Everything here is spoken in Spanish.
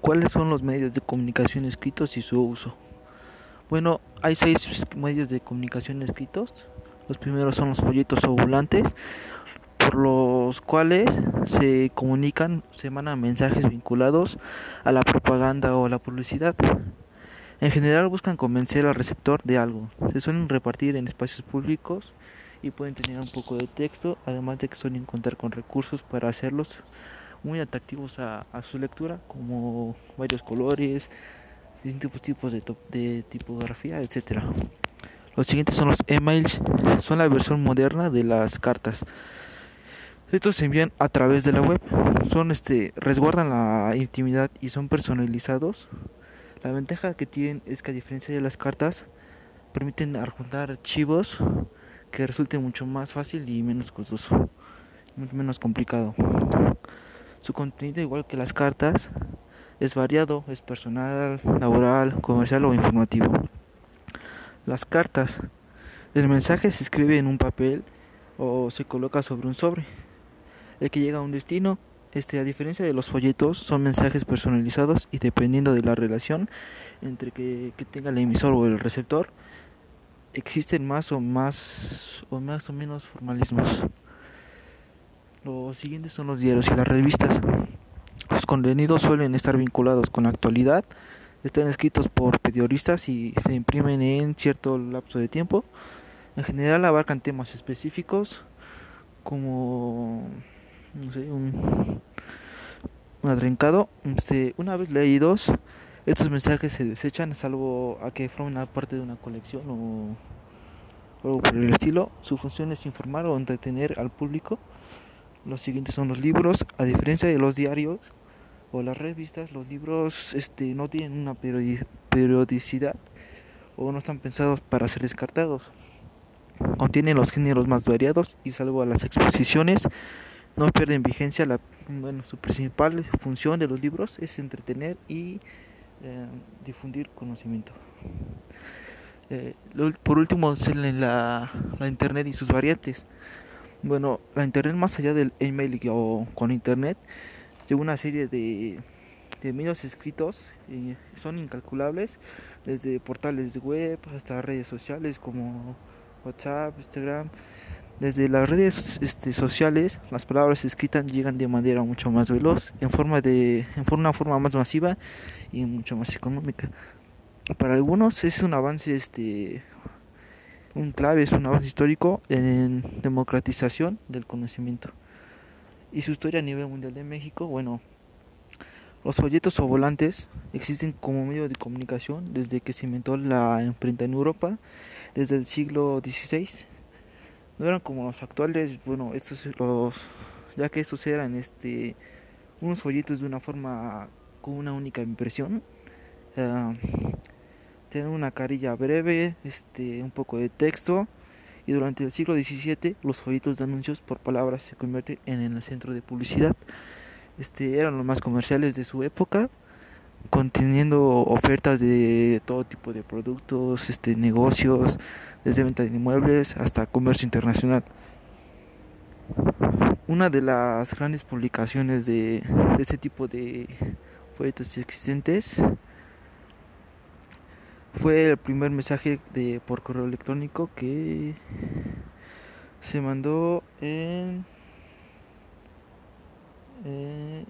¿Cuáles son los medios de comunicación escritos y su uso? Bueno, hay seis medios de comunicación escritos. Los primeros son los folletos o volantes, por los cuales se comunican, se mandan mensajes vinculados a la propaganda o a la publicidad. En general buscan convencer al receptor de algo. Se suelen repartir en espacios públicos y pueden tener un poco de texto, además de que suelen contar con recursos para hacerlos muy atractivos a, su lectura, como varios colores, distintos tipos de, de tipografía, etc. Los siguientes son los emails, son la versión moderna de las cartas. Estos se envían a través de la web, son este resguardan la intimidad y son personalizados. La ventaja que tienen es que a diferencia de las cartas permiten adjuntar archivos que resulte mucho más fácil y menos costoso, menos complicado. Su contenido, igual que las cartas, es variado, es personal, laboral, comercial o informativo. Las cartas. El mensaje se escribe en un papel o se coloca sobre un sobre. El que llega a un destino, este, a diferencia de los folletos, son mensajes personalizados y dependiendo de la relación entre que, que tenga el emisor o el receptor, existen más o más o más o menos formalismos. Los siguientes son los diarios y las revistas. Los contenidos suelen estar vinculados con la actualidad, están escritos por periodistas y se imprimen en cierto lapso de tiempo. En general abarcan temas específicos como no sé, un, un atrincado. Este, una vez leídos, estos mensajes se desechan, salvo a que formen parte de una colección o algo por el estilo. Su función es informar o entretener al público. Los siguientes son los libros. A diferencia de los diarios o las revistas, los libros este, no tienen una periodicidad o no están pensados para ser descartados. Contienen los géneros más variados y salvo a las exposiciones no pierden vigencia. La, bueno, su principal función de los libros es entretener y eh, difundir conocimiento. Eh, por último, la, la Internet y sus variantes. Bueno, la Internet más allá del email o con Internet, lleva una serie de, de medios escritos y son incalculables, desde portales web hasta redes sociales como WhatsApp, Instagram. Desde las redes este, sociales, las palabras escritas llegan de manera mucho más veloz, en forma de, en una forma más masiva y mucho más económica. Para algunos es un avance, este, un clave, es un avance histórico en democratización del conocimiento. Y su historia a nivel mundial de México, bueno, los folletos o volantes existen como medio de comunicación desde que se inventó la imprenta en Europa, desde el siglo XVI no eran como los actuales, bueno, estos los ya que estos eran este unos folletos de una forma con una única impresión. Uh, tienen una carilla breve, este un poco de texto y durante el siglo XVII los folletos de anuncios por palabras se convierten en el centro de publicidad. Este eran los más comerciales de su época conteniendo ofertas de todo tipo de productos, este, negocios, desde venta de inmuebles hasta comercio internacional. Una de las grandes publicaciones de este tipo de folletos existentes fue el primer mensaje de por correo electrónico que se mandó en eh,